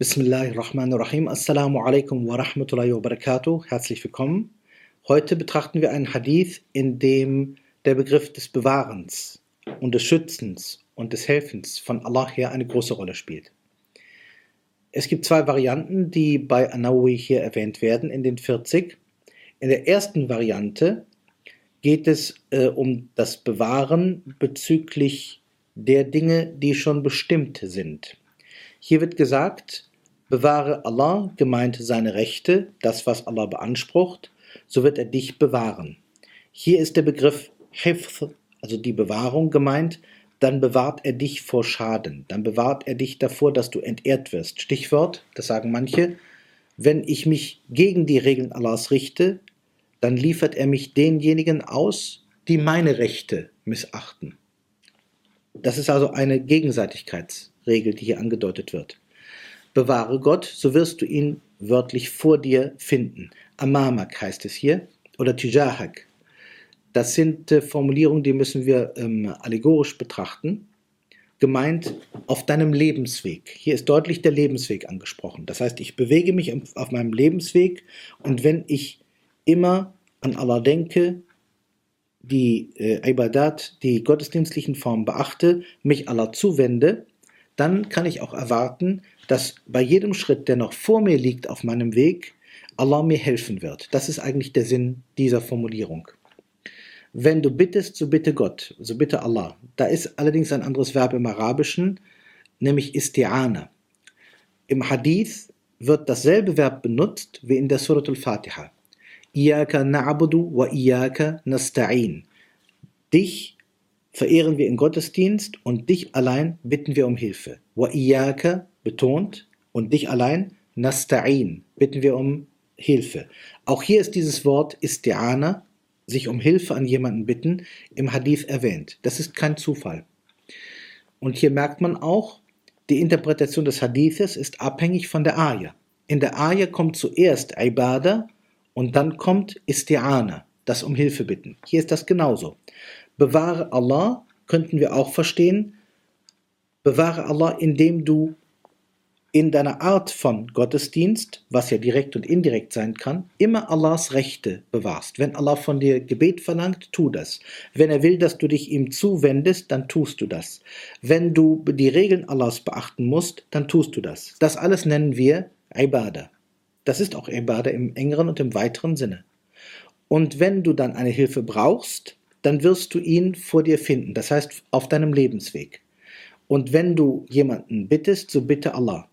Bismillahirrahmanirrahim. Assalamu alaikum wa rahmatullahi wa barakatuh. Herzlich willkommen. Heute betrachten wir einen Hadith, in dem der Begriff des Bewahrens und des Schützens und des Helfens von Allah her eine große Rolle spielt. Es gibt zwei Varianten, die bei Anawi hier erwähnt werden in den 40. In der ersten Variante geht es äh, um das Bewahren bezüglich der Dinge, die schon bestimmt sind. Hier wird gesagt, Bewahre Allah, gemeint seine Rechte, das, was Allah beansprucht, so wird er dich bewahren. Hier ist der Begriff Hifth, also die Bewahrung gemeint, dann bewahrt er dich vor Schaden, dann bewahrt er dich davor, dass du entehrt wirst. Stichwort, das sagen manche, wenn ich mich gegen die Regeln Allahs richte, dann liefert er mich denjenigen aus, die meine Rechte missachten. Das ist also eine Gegenseitigkeitsregel, die hier angedeutet wird. Bewahre Gott, so wirst du ihn wörtlich vor dir finden. Amamak heißt es hier oder Tijahak. Das sind äh, Formulierungen, die müssen wir ähm, allegorisch betrachten. Gemeint auf deinem Lebensweg. Hier ist deutlich der Lebensweg angesprochen. Das heißt, ich bewege mich auf meinem Lebensweg und wenn ich immer an Allah denke, die äh, Ibadat, die gottesdienstlichen Formen beachte, mich Allah zuwende, dann kann ich auch erwarten, dass bei jedem Schritt, der noch vor mir liegt auf meinem Weg, Allah mir helfen wird. Das ist eigentlich der Sinn dieser Formulierung. Wenn du bittest, so bitte Gott, so bitte Allah. Da ist allerdings ein anderes Verb im Arabischen, nämlich Isti'ana. Im Hadith wird dasselbe Verb benutzt wie in der Surat al-Fatiha. Iyaka na'budu wa iyaka nasta'in. Dich verehren wir im Gottesdienst und dich allein bitten wir um Hilfe. Wa iyaka betont und dich allein, nasta'in, bitten wir um Hilfe. Auch hier ist dieses Wort isti'ana, sich um Hilfe an jemanden bitten, im Hadith erwähnt. Das ist kein Zufall. Und hier merkt man auch, die Interpretation des Hadithes ist abhängig von der Ayah. In der Ayah kommt zuerst Ibada und dann kommt Isti'ana, das um Hilfe bitten. Hier ist das genauso. Bewahre Allah könnten wir auch verstehen. Bewahre Allah, indem du in deiner Art von Gottesdienst, was ja direkt und indirekt sein kann, immer Allahs Rechte bewahrst. Wenn Allah von dir Gebet verlangt, tu das. Wenn er will, dass du dich ihm zuwendest, dann tust du das. Wenn du die Regeln Allahs beachten musst, dann tust du das. Das alles nennen wir Ibadah. Das ist auch Ibadah im engeren und im weiteren Sinne. Und wenn du dann eine Hilfe brauchst, dann wirst du ihn vor dir finden, das heißt auf deinem Lebensweg. Und wenn du jemanden bittest, so bitte Allah.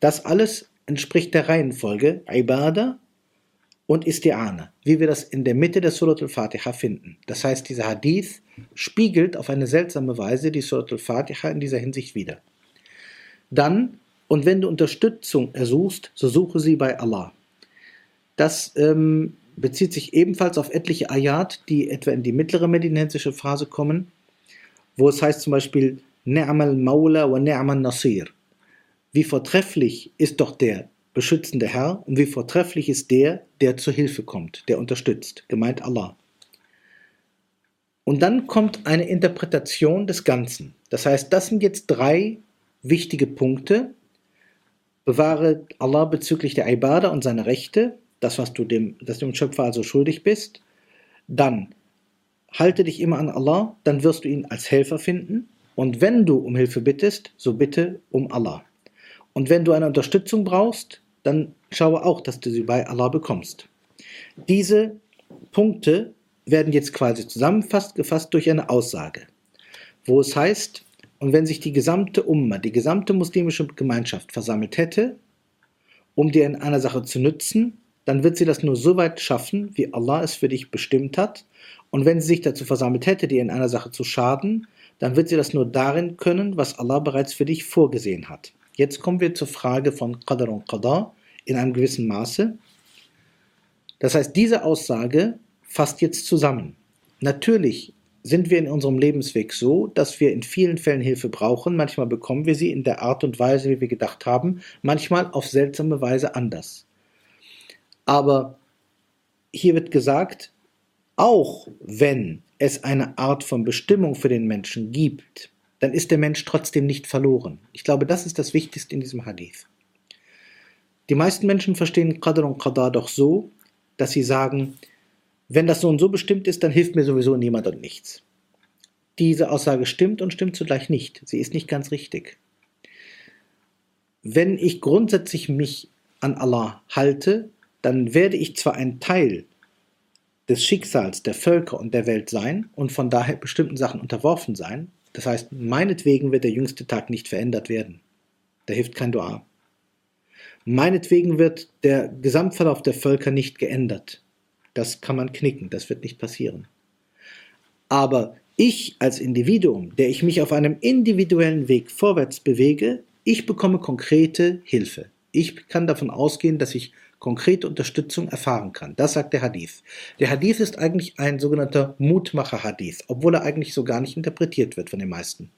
Das alles entspricht der Reihenfolge Ibadah und Isti'ana, wie wir das in der Mitte der Surat al-Fatiha finden. Das heißt, dieser Hadith spiegelt auf eine seltsame Weise die Surat al-Fatiha in dieser Hinsicht wider. Dann, und wenn du Unterstützung ersuchst, so suche sie bei Allah. Das ähm, bezieht sich ebenfalls auf etliche Ayat, die etwa in die mittlere medinensische Phase kommen, wo es heißt zum Beispiel Ni'mal Maula wa Ni'mal Nasir. Wie vortrefflich ist doch der beschützende Herr und wie vortrefflich ist der, der zur Hilfe kommt, der unterstützt, gemeint Allah. Und dann kommt eine Interpretation des Ganzen. Das heißt, das sind jetzt drei wichtige Punkte. Bewahre Allah bezüglich der Ibadah und seine Rechte, das, was du dem, das dem Schöpfer also schuldig bist. Dann halte dich immer an Allah, dann wirst du ihn als Helfer finden. Und wenn du um Hilfe bittest, so bitte um Allah. Und wenn du eine Unterstützung brauchst, dann schaue auch, dass du sie bei Allah bekommst. Diese Punkte werden jetzt quasi zusammengefasst gefasst durch eine Aussage, wo es heißt, und wenn sich die gesamte Umma, die gesamte muslimische Gemeinschaft versammelt hätte, um dir in einer Sache zu nützen, dann wird sie das nur so weit schaffen, wie Allah es für dich bestimmt hat. Und wenn sie sich dazu versammelt hätte, dir in einer Sache zu schaden, dann wird sie das nur darin können, was Allah bereits für dich vorgesehen hat. Jetzt kommen wir zur Frage von Qadar und Qadar in einem gewissen Maße. Das heißt, diese Aussage fasst jetzt zusammen. Natürlich sind wir in unserem Lebensweg so, dass wir in vielen Fällen Hilfe brauchen. Manchmal bekommen wir sie in der Art und Weise, wie wir gedacht haben, manchmal auf seltsame Weise anders. Aber hier wird gesagt, auch wenn es eine Art von Bestimmung für den Menschen gibt, dann ist der Mensch trotzdem nicht verloren. Ich glaube, das ist das Wichtigste in diesem Hadith. Die meisten Menschen verstehen Qadr und Qadar doch so, dass sie sagen, wenn das so und so bestimmt ist, dann hilft mir sowieso niemand und nichts. Diese Aussage stimmt und stimmt zugleich nicht. Sie ist nicht ganz richtig. Wenn ich grundsätzlich mich an Allah halte, dann werde ich zwar ein Teil des Schicksals der Völker und der Welt sein und von daher bestimmten Sachen unterworfen sein. Das heißt, meinetwegen wird der jüngste Tag nicht verändert werden. Da hilft kein Dua. Meinetwegen wird der Gesamtverlauf der Völker nicht geändert. Das kann man knicken, das wird nicht passieren. Aber ich als Individuum, der ich mich auf einem individuellen Weg vorwärts bewege, ich bekomme konkrete Hilfe. Ich kann davon ausgehen, dass ich konkrete Unterstützung erfahren kann. Das sagt der Hadith. Der Hadith ist eigentlich ein sogenannter Mutmacher-Hadith, obwohl er eigentlich so gar nicht interpretiert wird von den meisten.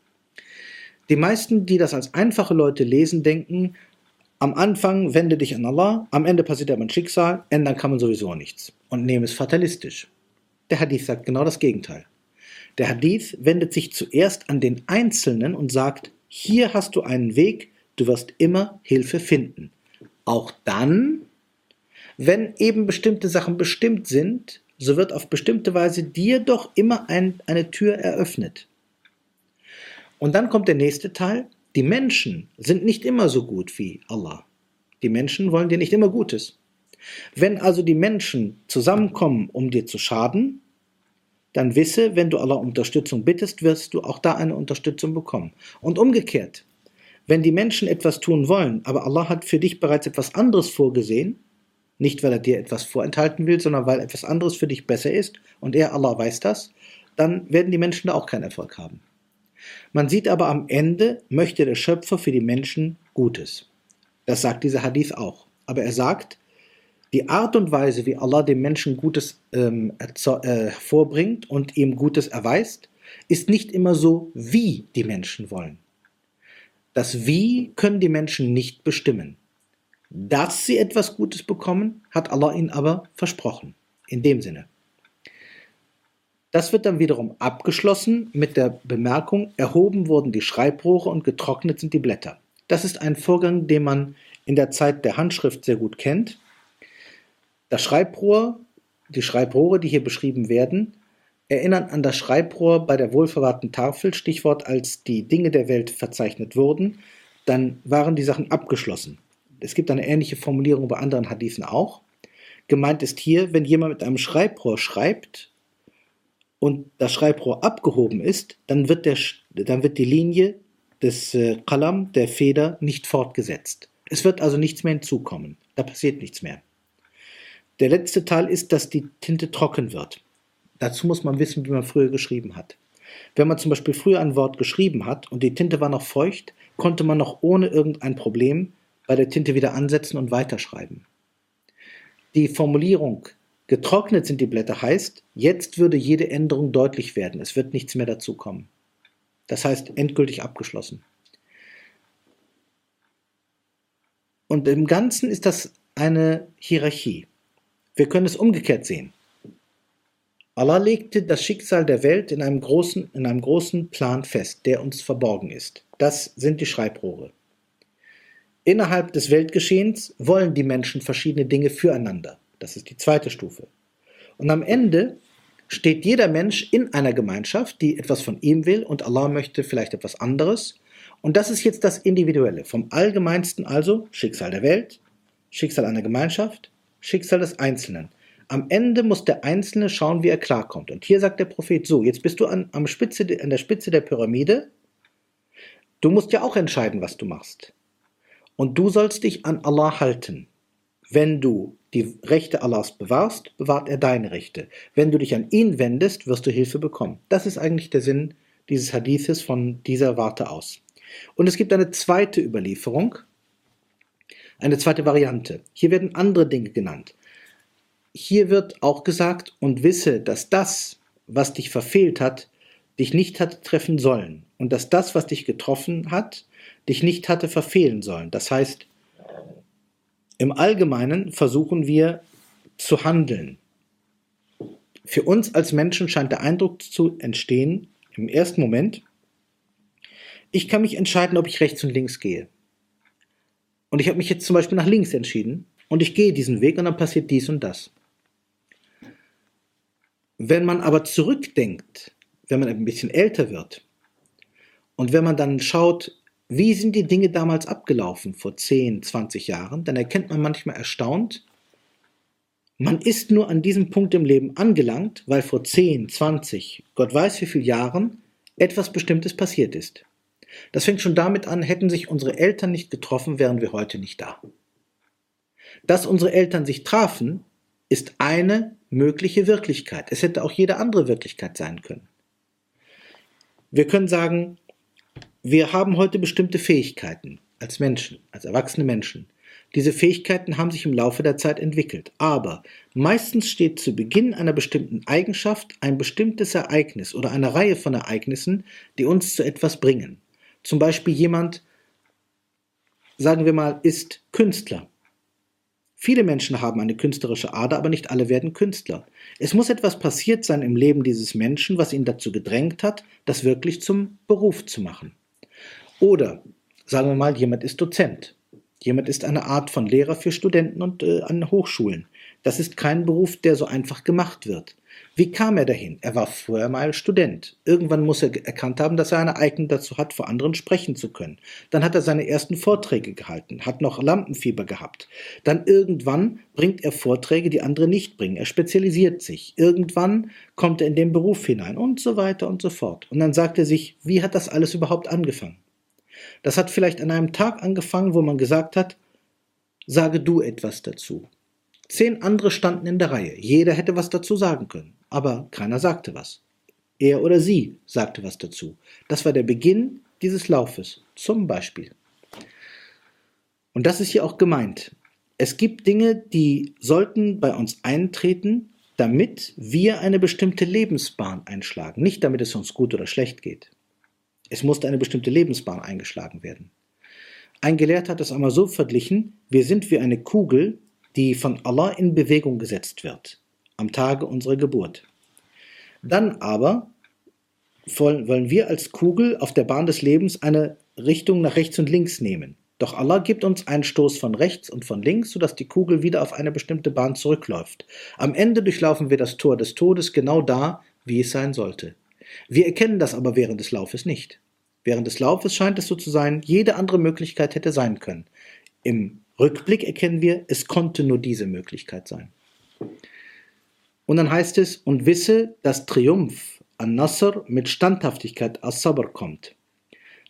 Die meisten, die das als einfache Leute lesen, denken, am Anfang wende dich an Allah, am Ende passiert aber ein Schicksal, ändern kann man sowieso nichts und nehmen es fatalistisch. Der Hadith sagt genau das Gegenteil. Der Hadith wendet sich zuerst an den Einzelnen und sagt, hier hast du einen Weg, du wirst immer Hilfe finden. Auch dann, wenn eben bestimmte Sachen bestimmt sind, so wird auf bestimmte Weise dir doch immer ein, eine Tür eröffnet. Und dann kommt der nächste Teil. Die Menschen sind nicht immer so gut wie Allah. Die Menschen wollen dir nicht immer Gutes. Wenn also die Menschen zusammenkommen, um dir zu schaden, dann wisse, wenn du Allah Unterstützung bittest, wirst du auch da eine Unterstützung bekommen. Und umgekehrt, wenn die Menschen etwas tun wollen, aber Allah hat für dich bereits etwas anderes vorgesehen, nicht, weil er dir etwas vorenthalten will, sondern weil etwas anderes für dich besser ist und er, Allah, weiß das, dann werden die Menschen da auch keinen Erfolg haben. Man sieht aber am Ende, möchte der Schöpfer für die Menschen Gutes. Das sagt dieser Hadith auch. Aber er sagt, die Art und Weise, wie Allah dem Menschen Gutes ähm, äh, vorbringt und ihm Gutes erweist, ist nicht immer so, wie die Menschen wollen. Das Wie können die Menschen nicht bestimmen. Dass sie etwas Gutes bekommen, hat Allah ihnen aber versprochen. In dem Sinne. Das wird dann wiederum abgeschlossen mit der Bemerkung, erhoben wurden die Schreibrohre und getrocknet sind die Blätter. Das ist ein Vorgang, den man in der Zeit der Handschrift sehr gut kennt. Das Schreibrohr, die Schreibrohre, die hier beschrieben werden, erinnern an das Schreibrohr bei der wohlverwahrten Tafel, Stichwort, als die Dinge der Welt verzeichnet wurden, dann waren die Sachen abgeschlossen. Es gibt eine ähnliche Formulierung bei anderen Hadithen auch. Gemeint ist hier, wenn jemand mit einem Schreibrohr schreibt und das Schreibrohr abgehoben ist, dann wird, der, dann wird die Linie des äh, Qalam, der Feder, nicht fortgesetzt. Es wird also nichts mehr hinzukommen. Da passiert nichts mehr. Der letzte Teil ist, dass die Tinte trocken wird. Dazu muss man wissen, wie man früher geschrieben hat. Wenn man zum Beispiel früher ein Wort geschrieben hat und die Tinte war noch feucht, konnte man noch ohne irgendein Problem bei der Tinte wieder ansetzen und weiterschreiben. Die Formulierung getrocknet sind die Blätter heißt, jetzt würde jede Änderung deutlich werden, es wird nichts mehr dazu kommen. Das heißt endgültig abgeschlossen. Und im Ganzen ist das eine Hierarchie. Wir können es umgekehrt sehen. Allah legte das Schicksal der Welt in einem großen, in einem großen Plan fest, der uns verborgen ist. Das sind die Schreibrohre. Innerhalb des Weltgeschehens wollen die Menschen verschiedene Dinge füreinander. Das ist die zweite Stufe. Und am Ende steht jeder Mensch in einer Gemeinschaft, die etwas von ihm will und Allah möchte vielleicht etwas anderes. Und das ist jetzt das Individuelle. Vom Allgemeinsten also Schicksal der Welt, Schicksal einer Gemeinschaft, Schicksal des Einzelnen. Am Ende muss der Einzelne schauen, wie er klarkommt. Und hier sagt der Prophet so, jetzt bist du an, am Spitze, an der Spitze der Pyramide. Du musst ja auch entscheiden, was du machst. Und du sollst dich an Allah halten. Wenn du die Rechte Allahs bewahrst, bewahrt er deine Rechte. Wenn du dich an ihn wendest, wirst du Hilfe bekommen. Das ist eigentlich der Sinn dieses Hadithes von dieser Warte aus. Und es gibt eine zweite Überlieferung, eine zweite Variante. Hier werden andere Dinge genannt. Hier wird auch gesagt, und wisse, dass das, was dich verfehlt hat, dich nicht hatte treffen sollen. Und dass das, was dich getroffen hat, dich nicht hatte verfehlen sollen. Das heißt, im Allgemeinen versuchen wir zu handeln. Für uns als Menschen scheint der Eindruck zu entstehen, im ersten Moment, ich kann mich entscheiden, ob ich rechts und links gehe. Und ich habe mich jetzt zum Beispiel nach links entschieden und ich gehe diesen Weg und dann passiert dies und das. Wenn man aber zurückdenkt, wenn man ein bisschen älter wird und wenn man dann schaut, wie sind die Dinge damals abgelaufen vor 10, 20 Jahren, dann erkennt man manchmal erstaunt, man ist nur an diesem Punkt im Leben angelangt, weil vor 10, 20, Gott weiß wie viele Jahren etwas Bestimmtes passiert ist. Das fängt schon damit an, hätten sich unsere Eltern nicht getroffen, wären wir heute nicht da. Dass unsere Eltern sich trafen, ist eine mögliche Wirklichkeit. Es hätte auch jede andere Wirklichkeit sein können. Wir können sagen, wir haben heute bestimmte Fähigkeiten als Menschen, als erwachsene Menschen. Diese Fähigkeiten haben sich im Laufe der Zeit entwickelt, aber meistens steht zu Beginn einer bestimmten Eigenschaft ein bestimmtes Ereignis oder eine Reihe von Ereignissen, die uns zu etwas bringen. Zum Beispiel jemand, sagen wir mal, ist Künstler. Viele Menschen haben eine künstlerische Ader, aber nicht alle werden Künstler. Es muss etwas passiert sein im Leben dieses Menschen, was ihn dazu gedrängt hat, das wirklich zum Beruf zu machen. Oder sagen wir mal, jemand ist Dozent. Jemand ist eine Art von Lehrer für Studenten und äh, an Hochschulen. Das ist kein Beruf, der so einfach gemacht wird. Wie kam er dahin? Er war vorher mal Student. Irgendwann muss er erkannt haben, dass er eine Eignung dazu hat, vor anderen sprechen zu können. Dann hat er seine ersten Vorträge gehalten, hat noch Lampenfieber gehabt. Dann irgendwann bringt er Vorträge, die andere nicht bringen. Er spezialisiert sich. Irgendwann kommt er in den Beruf hinein und so weiter und so fort. Und dann sagt er sich, wie hat das alles überhaupt angefangen? Das hat vielleicht an einem Tag angefangen, wo man gesagt hat, sage du etwas dazu. Zehn andere standen in der Reihe. Jeder hätte was dazu sagen können aber keiner sagte was. Er oder sie sagte was dazu. Das war der Beginn dieses Laufes, zum Beispiel. Und das ist hier auch gemeint. Es gibt Dinge, die sollten bei uns eintreten, damit wir eine bestimmte Lebensbahn einschlagen. Nicht damit es uns gut oder schlecht geht. Es musste eine bestimmte Lebensbahn eingeschlagen werden. Ein Gelehrter hat es einmal so verglichen, wir sind wie eine Kugel, die von Allah in Bewegung gesetzt wird am Tage unserer Geburt. Dann aber wollen wir als Kugel auf der Bahn des Lebens eine Richtung nach rechts und links nehmen. Doch Allah gibt uns einen Stoß von rechts und von links, sodass die Kugel wieder auf eine bestimmte Bahn zurückläuft. Am Ende durchlaufen wir das Tor des Todes genau da, wie es sein sollte. Wir erkennen das aber während des Laufes nicht. Während des Laufes scheint es so zu sein, jede andere Möglichkeit hätte sein können. Im Rückblick erkennen wir, es konnte nur diese Möglichkeit sein. Und dann heißt es, und wisse, dass Triumph an Nasr mit Standhaftigkeit as Sabr kommt.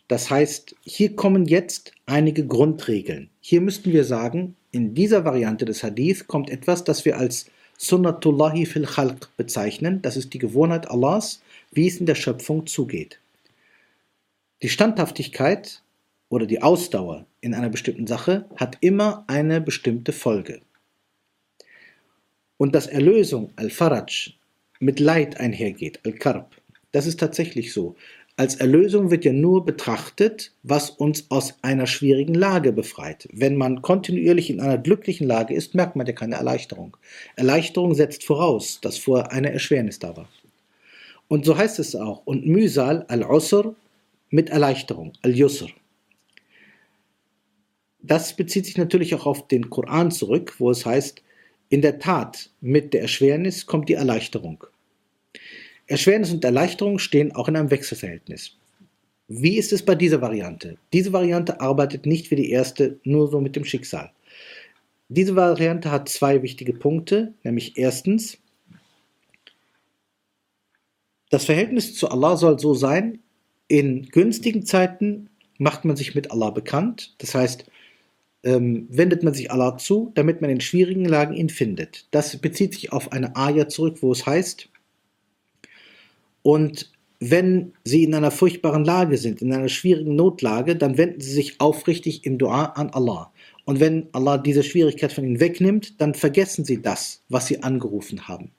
Das heißt, hier kommen jetzt einige Grundregeln. Hier müssten wir sagen, in dieser Variante des Hadith kommt etwas, das wir als Sunnatullahi fil Khalq bezeichnen. Das ist die Gewohnheit Allahs, wie es in der Schöpfung zugeht. Die Standhaftigkeit oder die Ausdauer in einer bestimmten Sache hat immer eine bestimmte Folge und dass Erlösung, Al-Faraj, mit Leid einhergeht, Al-Karb. Das ist tatsächlich so. Als Erlösung wird ja nur betrachtet, was uns aus einer schwierigen Lage befreit. Wenn man kontinuierlich in einer glücklichen Lage ist, merkt man ja keine Erleichterung. Erleichterung setzt voraus, dass vor eine Erschwernis da war. Und so heißt es auch. Und Mühsal, Al-Usr, mit Erleichterung, Al-Yusr. Das bezieht sich natürlich auch auf den Koran zurück, wo es heißt, in der Tat, mit der Erschwernis kommt die Erleichterung. Erschwernis und Erleichterung stehen auch in einem Wechselverhältnis. Wie ist es bei dieser Variante? Diese Variante arbeitet nicht wie die erste nur so mit dem Schicksal. Diese Variante hat zwei wichtige Punkte, nämlich erstens, das Verhältnis zu Allah soll so sein, in günstigen Zeiten macht man sich mit Allah bekannt, das heißt, ähm, wendet man sich Allah zu, damit man in schwierigen Lagen ihn findet. Das bezieht sich auf eine Ayah zurück, wo es heißt, und wenn sie in einer furchtbaren Lage sind, in einer schwierigen Notlage, dann wenden sie sich aufrichtig im Dua an Allah. Und wenn Allah diese Schwierigkeit von ihnen wegnimmt, dann vergessen sie das, was sie angerufen haben.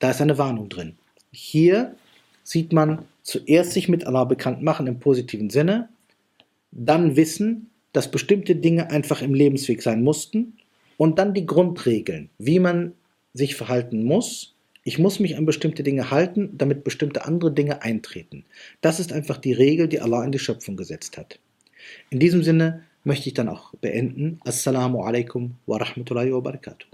Da ist eine Warnung drin. Hier sieht man zuerst sich mit Allah bekannt machen im positiven Sinne, dann wissen, dass bestimmte Dinge einfach im Lebensweg sein mussten und dann die Grundregeln, wie man sich verhalten muss Ich muss mich an bestimmte Dinge halten, damit bestimmte andere Dinge eintreten. Das ist einfach die Regel, die Allah in die Schöpfung gesetzt hat. In diesem Sinne möchte ich dann auch beenden. Assalamu alaikum wa rahmatullahi wa barakatuh.